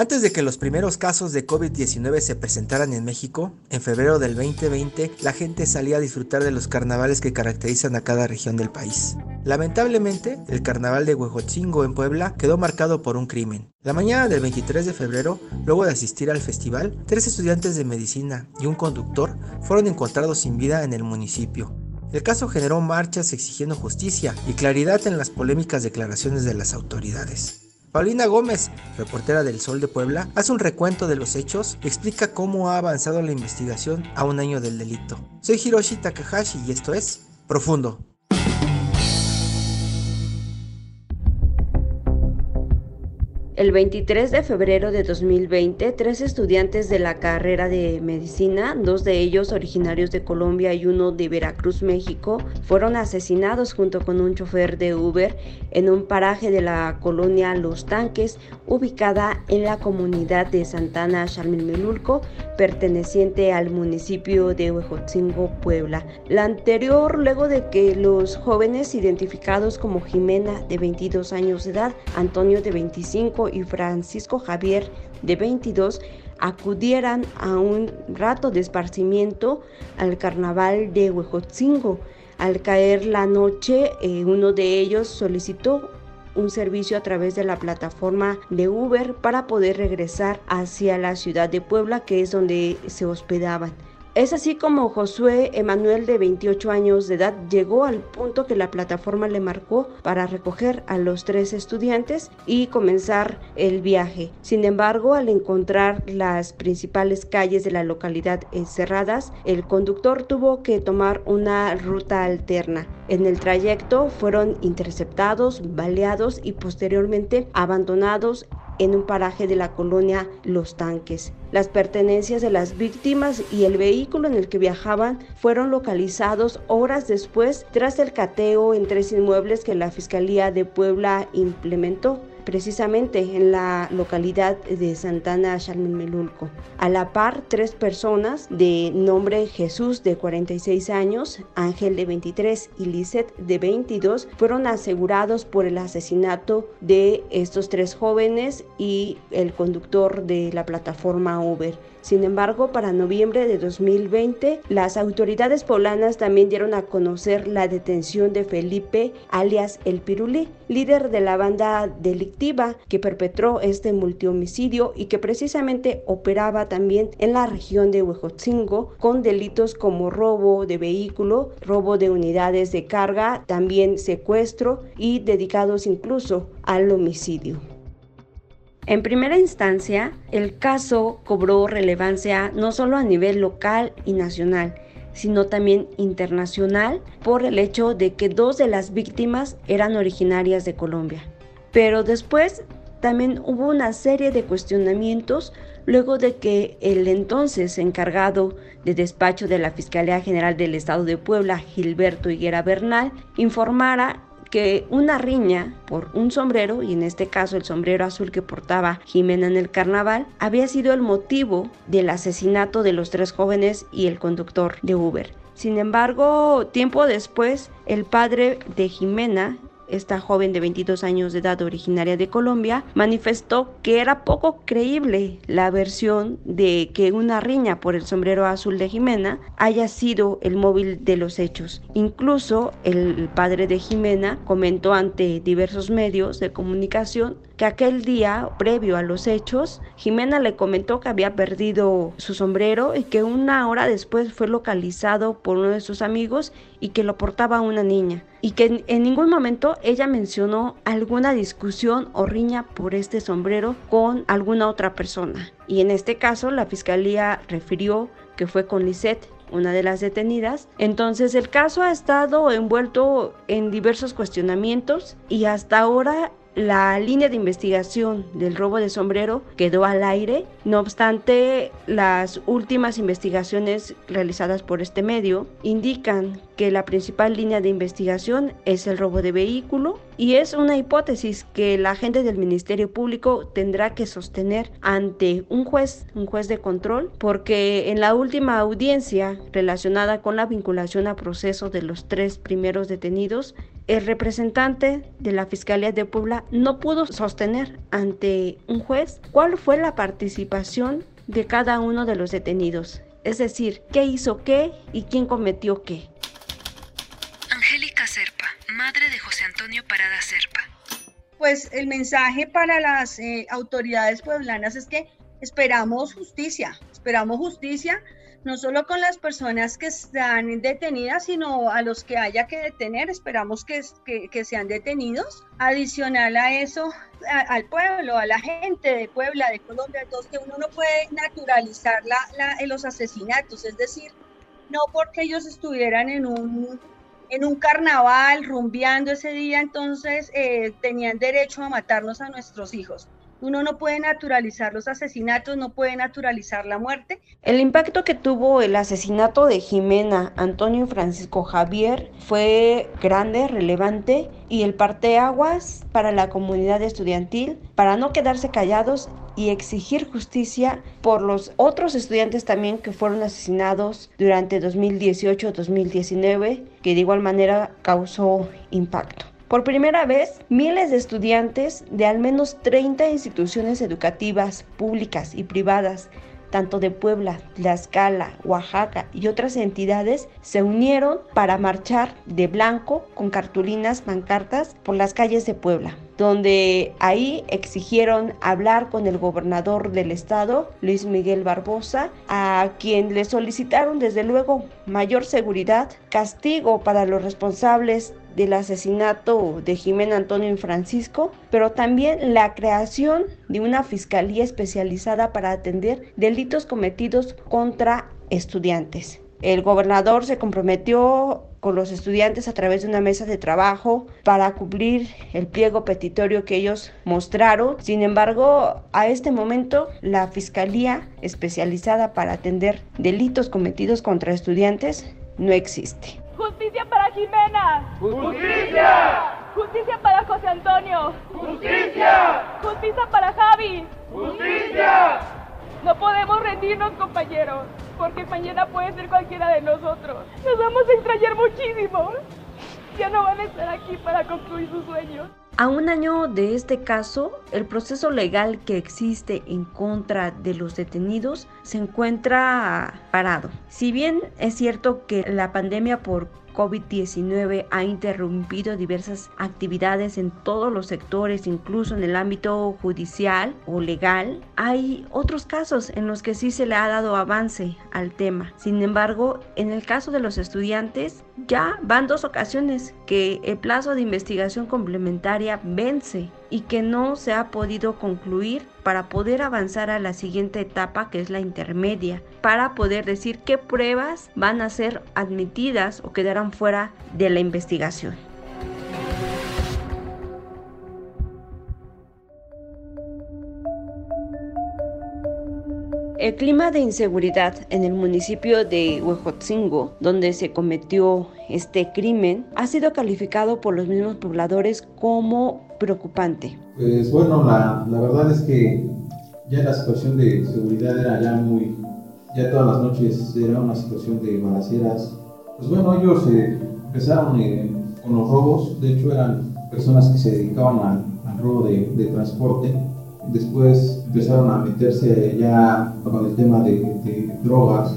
Antes de que los primeros casos de COVID-19 se presentaran en México, en febrero del 2020, la gente salía a disfrutar de los carnavales que caracterizan a cada región del país. Lamentablemente, el carnaval de Huejotzingo en Puebla quedó marcado por un crimen. La mañana del 23 de febrero, luego de asistir al festival, tres estudiantes de medicina y un conductor fueron encontrados sin vida en el municipio. El caso generó marchas exigiendo justicia y claridad en las polémicas declaraciones de las autoridades. Paulina Gómez, reportera del Sol de Puebla, hace un recuento de los hechos y explica cómo ha avanzado la investigación a un año del delito. Soy Hiroshi Takahashi y esto es Profundo. El 23 de febrero de 2020, tres estudiantes de la carrera de medicina, dos de ellos originarios de Colombia y uno de Veracruz, México, fueron asesinados junto con un chofer de Uber en un paraje de la colonia Los Tanques, ubicada en la comunidad de Santana, Xalmilmelulco, perteneciente al municipio de Huejotzingo, Puebla. La anterior, luego de que los jóvenes identificados como Jimena, de 22 años de edad, Antonio, de 25 y Francisco Javier, de 22, acudieran a un rato de esparcimiento al carnaval de Huejotzingo. Al caer la noche, eh, uno de ellos solicitó un servicio a través de la plataforma de Uber para poder regresar hacia la ciudad de Puebla, que es donde se hospedaban. Es así como Josué Emanuel de 28 años de edad llegó al punto que la plataforma le marcó para recoger a los tres estudiantes y comenzar el viaje. Sin embargo, al encontrar las principales calles de la localidad cerradas, el conductor tuvo que tomar una ruta alterna. En el trayecto fueron interceptados, baleados y posteriormente abandonados en un paraje de la colonia Los Tanques. Las pertenencias de las víctimas y el vehículo en el que viajaban fueron localizados horas después tras el cateo en tres inmuebles que la Fiscalía de Puebla implementó precisamente en la localidad de Santana Melulco. A la par, tres personas de nombre Jesús de 46 años, Ángel de 23 y Lisette de 22 fueron asegurados por el asesinato de estos tres jóvenes y el conductor de la plataforma Uber. Sin embargo, para noviembre de 2020, las autoridades poblanas también dieron a conocer la detención de Felipe, alias El Pirulí, líder de la banda delictiva que perpetró este multihomicidio y que precisamente operaba también en la región de Huejotzingo con delitos como robo de vehículo, robo de unidades de carga, también secuestro y dedicados incluso al homicidio. En primera instancia, el caso cobró relevancia no solo a nivel local y nacional, sino también internacional por el hecho de que dos de las víctimas eran originarias de Colombia. Pero después también hubo una serie de cuestionamientos luego de que el entonces encargado de despacho de la Fiscalía General del Estado de Puebla, Gilberto Higuera Bernal, informara que una riña por un sombrero, y en este caso el sombrero azul que portaba Jimena en el carnaval, había sido el motivo del asesinato de los tres jóvenes y el conductor de Uber. Sin embargo, tiempo después, el padre de Jimena, esta joven de 22 años de edad originaria de Colombia, manifestó que era poco creíble la versión de que una riña por el sombrero azul de Jimena haya sido el móvil de los hechos. Incluso el padre de Jimena comentó ante diversos medios de comunicación que aquel día, previo a los hechos, Jimena le comentó que había perdido su sombrero y que una hora después fue localizado por uno de sus amigos y que lo portaba una niña. Y que en ningún momento ella mencionó alguna discusión o riña por este sombrero con alguna otra persona. Y en este caso la fiscalía refirió que fue con Lisette una de las detenidas. Entonces el caso ha estado envuelto en diversos cuestionamientos y hasta ahora la línea de investigación del robo de sombrero quedó al aire, no obstante las últimas investigaciones realizadas por este medio indican que la principal línea de investigación es el robo de vehículo y es una hipótesis que la agente del Ministerio Público tendrá que sostener ante un juez, un juez de control, porque en la última audiencia relacionada con la vinculación a proceso de los tres primeros detenidos, el representante de la Fiscalía de Puebla no pudo sostener ante un juez cuál fue la participación de cada uno de los detenidos, es decir, qué hizo qué y quién cometió qué. Angélica Serpa, madre de José Antonio Parada Serpa. Pues el mensaje para las eh, autoridades pueblanas es que esperamos justicia, esperamos justicia no solo con las personas que están detenidas, sino a los que haya que detener. Esperamos que, que, sean detenidos. Adicional a eso, al pueblo, a la gente de Puebla, de Colombia, entonces que uno no puede naturalizar la, los asesinatos, es decir, no porque ellos estuvieran en un, en un carnaval rumbeando ese día, entonces eh, tenían derecho a matarnos a nuestros hijos. Uno no puede naturalizar los asesinatos, no puede naturalizar la muerte. El impacto que tuvo el asesinato de Jimena, Antonio y Francisco Javier fue grande, relevante y el parteaguas para la comunidad estudiantil para no quedarse callados y exigir justicia por los otros estudiantes también que fueron asesinados durante 2018-2019, que de igual manera causó impacto. Por primera vez, miles de estudiantes de al menos 30 instituciones educativas públicas y privadas tanto de Puebla, Tlaxcala, Oaxaca y otras entidades se unieron para marchar de blanco con cartulinas, pancartas por las calles de Puebla donde ahí exigieron hablar con el gobernador del estado, Luis Miguel Barbosa, a quien le solicitaron desde luego mayor seguridad, castigo para los responsables del asesinato de Jimena Antonio y Francisco, pero también la creación de una fiscalía especializada para atender delitos cometidos contra estudiantes. El gobernador se comprometió con los estudiantes a través de una mesa de trabajo para cumplir el pliego petitorio que ellos mostraron. Sin embargo, a este momento la Fiscalía especializada para atender delitos cometidos contra estudiantes no existe. Justicia para Jimena. Justicia. Justicia para José Antonio. Justicia. Justicia para Javi. Justicia. No podemos rendirnos, compañeros, porque mañana puede ser cualquiera de nosotros. Nos vamos a extrañar muchísimo. Ya no van a estar aquí para concluir sus sueños. A un año de este caso, el proceso legal que existe en contra de los detenidos se encuentra parado. Si bien es cierto que la pandemia por COVID-19 ha interrumpido diversas actividades en todos los sectores, incluso en el ámbito judicial o legal. Hay otros casos en los que sí se le ha dado avance al tema. Sin embargo, en el caso de los estudiantes, ya van dos ocasiones que el plazo de investigación complementaria vence y que no se ha podido concluir para poder avanzar a la siguiente etapa que es la intermedia, para poder decir qué pruebas van a ser admitidas o quedarán fuera de la investigación. El clima de inseguridad en el municipio de Huejotzingo, donde se cometió este crimen, ha sido calificado por los mismos pobladores como preocupante. Pues bueno, la, la verdad es que ya la situación de seguridad era ya muy, ya todas las noches era una situación de balaceras. Pues bueno, ellos eh, empezaron eh, con los robos, de hecho eran personas que se dedicaban al, al robo de, de transporte Después empezaron a meterse ya con el tema de, drogas,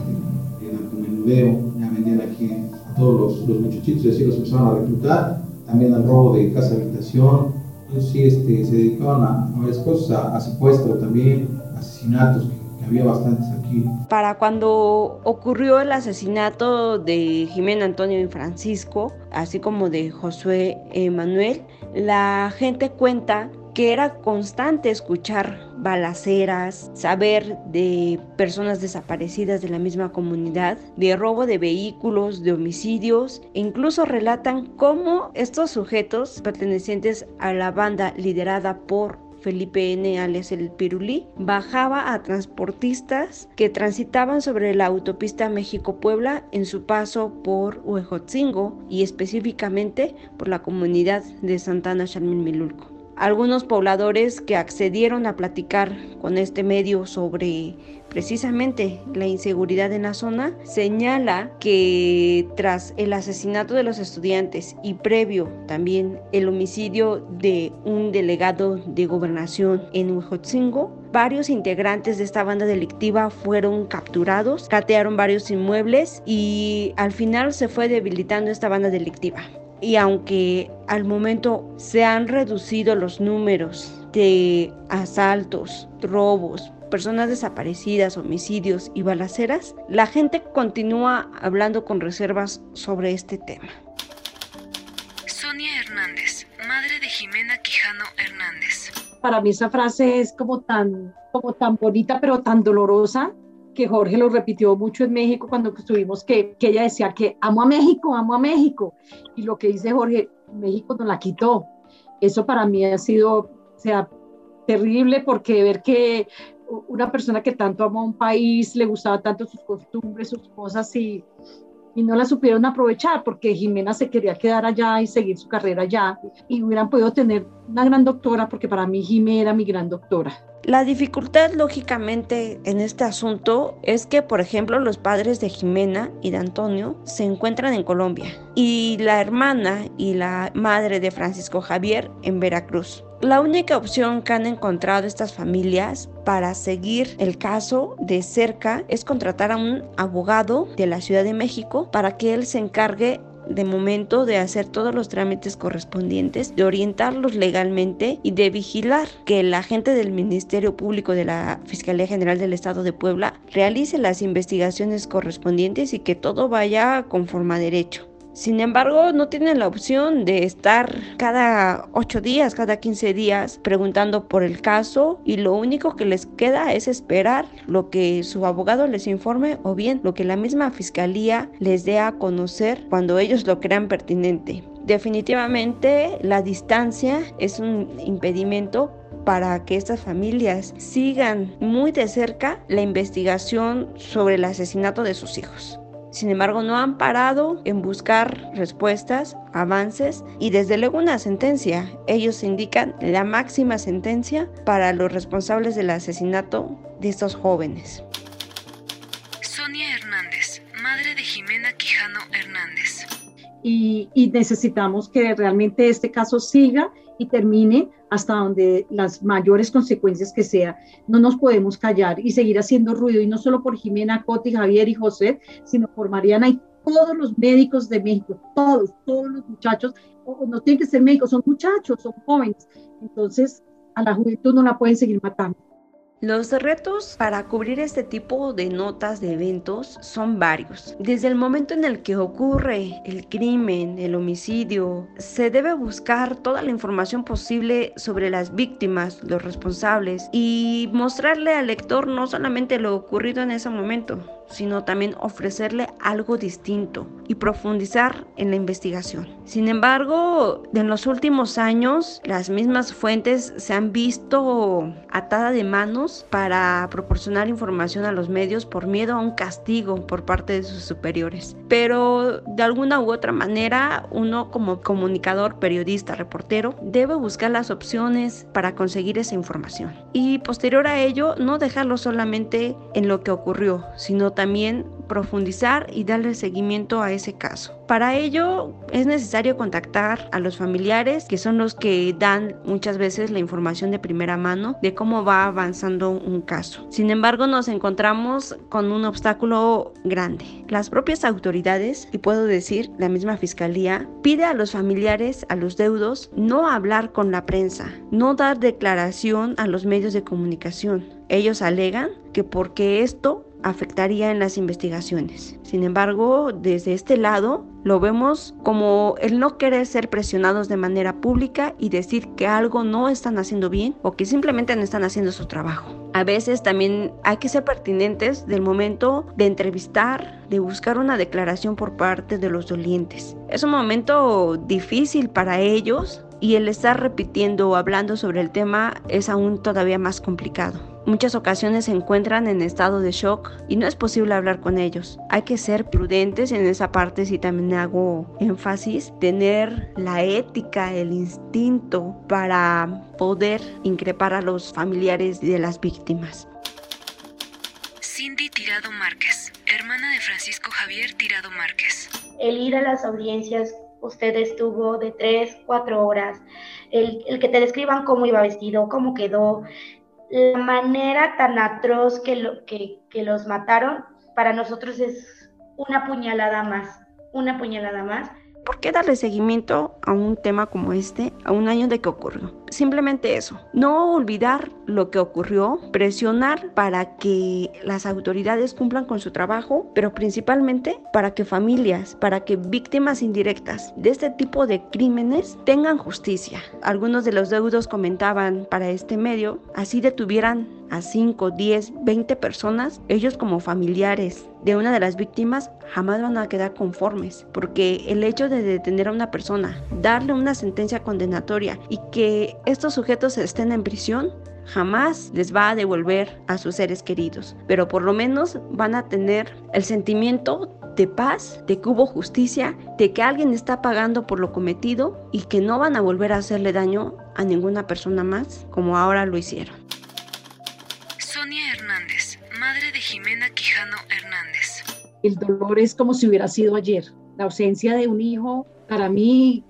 el menudeo, ya vendían aquí a todos los, los muchachitos y así los empezaron a reclutar, también al robo de casa habitación, entonces sí este, se dedicaban a, varias cosas, a, secuestro también, asesinatos, que, había bastantes aquí. Para cuando ocurrió el asesinato de Jimena Antonio y Francisco, así como de Josué Manuel, la gente cuenta que era constante escuchar balaceras, saber de personas desaparecidas de la misma comunidad, de robo de vehículos, de homicidios, e incluso relatan cómo estos sujetos pertenecientes a la banda liderada por Felipe N. alias el Pirulí, bajaba a transportistas que transitaban sobre la autopista México-Puebla en su paso por Huejotzingo y específicamente por la comunidad de Santana Milulco. Algunos pobladores que accedieron a platicar con este medio sobre precisamente la inseguridad en la zona, señala que tras el asesinato de los estudiantes y previo también el homicidio de un delegado de gobernación en Huejotzingo, varios integrantes de esta banda delictiva fueron capturados, catearon varios inmuebles y al final se fue debilitando esta banda delictiva y aunque al momento se han reducido los números de asaltos, robos, personas desaparecidas, homicidios y balaceras, la gente continúa hablando con reservas sobre este tema. Sonia Hernández, madre de Jimena Quijano Hernández. Para mí esa frase es como tan, como tan bonita pero tan dolorosa que Jorge lo repitió mucho en México cuando estuvimos, que, que ella decía que amo a México, amo a México. Y lo que dice Jorge, México nos la quitó. Eso para mí ha sido, o sea, terrible porque ver que una persona que tanto amó a un país, le gustaba tanto sus costumbres, sus cosas y, y no la supieron aprovechar porque Jimena se quería quedar allá y seguir su carrera allá y hubieran podido tener una gran doctora porque para mí Jimena era mi gran doctora. La dificultad, lógicamente, en este asunto es que, por ejemplo, los padres de Jimena y de Antonio se encuentran en Colombia y la hermana y la madre de Francisco Javier en Veracruz. La única opción que han encontrado estas familias para seguir el caso de cerca es contratar a un abogado de la Ciudad de México para que él se encargue de momento de hacer todos los trámites correspondientes, de orientarlos legalmente y de vigilar que el agente del Ministerio Público de la Fiscalía General del Estado de Puebla realice las investigaciones correspondientes y que todo vaya conforme a derecho. Sin embargo, no tienen la opción de estar cada 8 días, cada 15 días preguntando por el caso y lo único que les queda es esperar lo que su abogado les informe o bien lo que la misma fiscalía les dé a conocer cuando ellos lo crean pertinente. Definitivamente la distancia es un impedimento para que estas familias sigan muy de cerca la investigación sobre el asesinato de sus hijos. Sin embargo, no han parado en buscar respuestas, avances y desde luego una sentencia. Ellos indican la máxima sentencia para los responsables del asesinato de estos jóvenes. Sonia Hernández, madre de Jimena Quijano Hernández. Y, y necesitamos que realmente este caso siga termine hasta donde las mayores consecuencias que sea. No nos podemos callar y seguir haciendo ruido, y no solo por Jimena, Coti, Javier y José, sino por Mariana y todos los médicos de México, todos, todos los muchachos, no tienen que ser médicos, son muchachos, son jóvenes. Entonces, a la juventud no la pueden seguir matando. Los retos para cubrir este tipo de notas de eventos son varios. Desde el momento en el que ocurre el crimen, el homicidio, se debe buscar toda la información posible sobre las víctimas, los responsables y mostrarle al lector no solamente lo ocurrido en ese momento, sino también ofrecerle algo distinto y profundizar en la investigación. Sin embargo, en los últimos años, las mismas fuentes se han visto atadas de manos para proporcionar información a los medios por miedo a un castigo por parte de sus superiores. Pero de alguna u otra manera, uno como comunicador, periodista, reportero, debe buscar las opciones para conseguir esa información. Y posterior a ello, no dejarlo solamente en lo que ocurrió, sino también profundizar y darle seguimiento a ese caso. Para ello es necesario contactar a los familiares, que son los que dan muchas veces la información de primera mano de cómo va avanzando un caso. Sin embargo, nos encontramos con un obstáculo grande. Las propias autoridades, y puedo decir la misma fiscalía, pide a los familiares, a los deudos, no hablar con la prensa, no dar declaración a los medios de comunicación. Ellos alegan que porque esto afectaría en las investigaciones. Sin embargo, desde este lado lo vemos como el no querer ser presionados de manera pública y decir que algo no están haciendo bien o que simplemente no están haciendo su trabajo. A veces también hay que ser pertinentes del momento de entrevistar, de buscar una declaración por parte de los dolientes. Es un momento difícil para ellos y el estar repitiendo o hablando sobre el tema es aún todavía más complicado. Muchas ocasiones se encuentran en estado de shock y no es posible hablar con ellos. Hay que ser prudentes en esa parte, si también hago énfasis, tener la ética, el instinto para poder increpar a los familiares de las víctimas. Cindy Tirado Márquez, hermana de Francisco Javier Tirado Márquez. El ir a las audiencias usted estuvo de tres, cuatro horas, el, el, que te describan cómo iba vestido, cómo quedó, la manera tan atroz que, lo, que, que los mataron, para nosotros es una puñalada más, una puñalada más. ¿Por qué darle seguimiento a un tema como este a un año de que ocurrió? Simplemente eso, no olvidar lo que ocurrió, presionar para que las autoridades cumplan con su trabajo, pero principalmente para que familias, para que víctimas indirectas de este tipo de crímenes tengan justicia. Algunos de los deudos comentaban para este medio, así detuvieran a 5, 10, 20 personas, ellos como familiares de una de las víctimas jamás van a quedar conformes, porque el hecho de detener a una persona, darle una sentencia condenatoria y que estos sujetos estén en prisión, jamás les va a devolver a sus seres queridos, pero por lo menos van a tener el sentimiento de paz, de que hubo justicia, de que alguien está pagando por lo cometido y que no van a volver a hacerle daño a ninguna persona más como ahora lo hicieron. Madre de Jimena Quijano Hernández. El dolor es como si hubiera sido ayer. La ausencia de un hijo, para mí,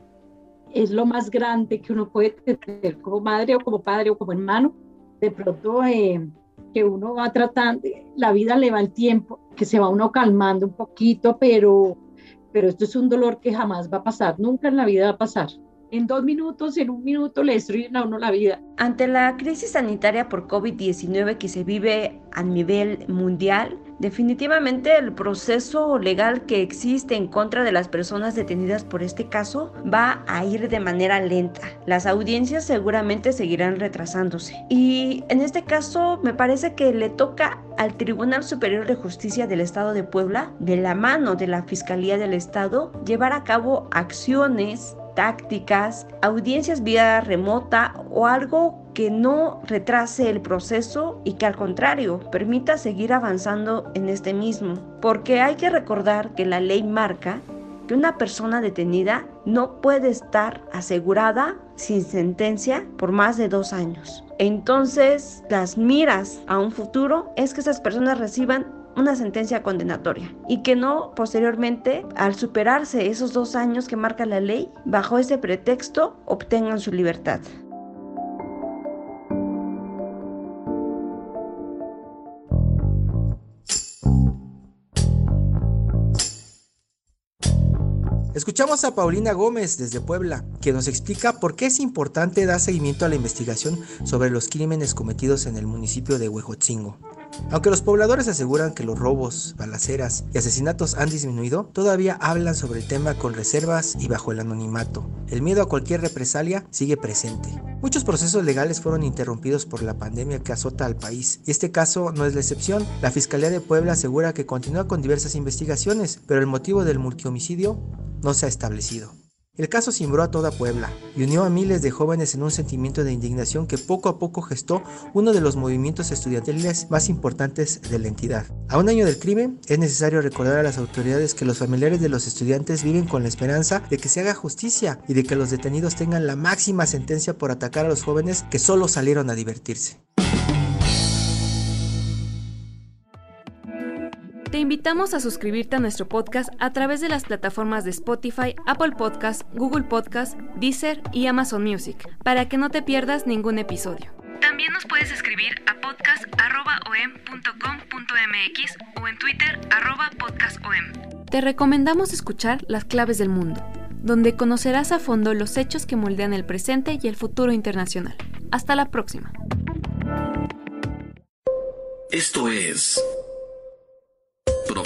es lo más grande que uno puede tener como madre o como padre o como hermano. De pronto eh, que uno va tratando, la vida le va el tiempo, que se va uno calmando un poquito, pero, pero esto es un dolor que jamás va a pasar, nunca en la vida va a pasar. En dos minutos, en un minuto le destruyen a uno la vida. Ante la crisis sanitaria por COVID-19 que se vive a nivel mundial, Definitivamente el proceso legal que existe en contra de las personas detenidas por este caso va a ir de manera lenta. Las audiencias seguramente seguirán retrasándose. Y en este caso me parece que le toca al Tribunal Superior de Justicia del Estado de Puebla, de la mano de la Fiscalía del Estado, llevar a cabo acciones tácticas, audiencias vía remota o algo que no retrase el proceso y que al contrario permita seguir avanzando en este mismo. Porque hay que recordar que la ley marca que una persona detenida no puede estar asegurada sin sentencia por más de dos años. Entonces, las miras a un futuro es que esas personas reciban una sentencia condenatoria y que no posteriormente, al superarse esos dos años que marca la ley, bajo ese pretexto obtengan su libertad. Escuchamos a Paulina Gómez desde Puebla, que nos explica por qué es importante dar seguimiento a la investigación sobre los crímenes cometidos en el municipio de Huejotzingo. Aunque los pobladores aseguran que los robos, balaceras y asesinatos han disminuido, todavía hablan sobre el tema con reservas y bajo el anonimato. El miedo a cualquier represalia sigue presente. Muchos procesos legales fueron interrumpidos por la pandemia que azota al país, y este caso no es la excepción. La Fiscalía de Puebla asegura que continúa con diversas investigaciones, pero el motivo del multihomicidio no se ha establecido. El caso cimbró a toda Puebla y unió a miles de jóvenes en un sentimiento de indignación que poco a poco gestó uno de los movimientos estudiantiles más importantes de la entidad. A un año del crimen, es necesario recordar a las autoridades que los familiares de los estudiantes viven con la esperanza de que se haga justicia y de que los detenidos tengan la máxima sentencia por atacar a los jóvenes que solo salieron a divertirse. Te invitamos a suscribirte a nuestro podcast a través de las plataformas de Spotify, Apple Podcast, Google Podcast, Deezer y Amazon Music, para que no te pierdas ningún episodio. También nos puedes escribir a podcast.om.com.mx o en Twitter podcastom. Te recomendamos escuchar Las Claves del Mundo, donde conocerás a fondo los hechos que moldean el presente y el futuro internacional. Hasta la próxima. Esto es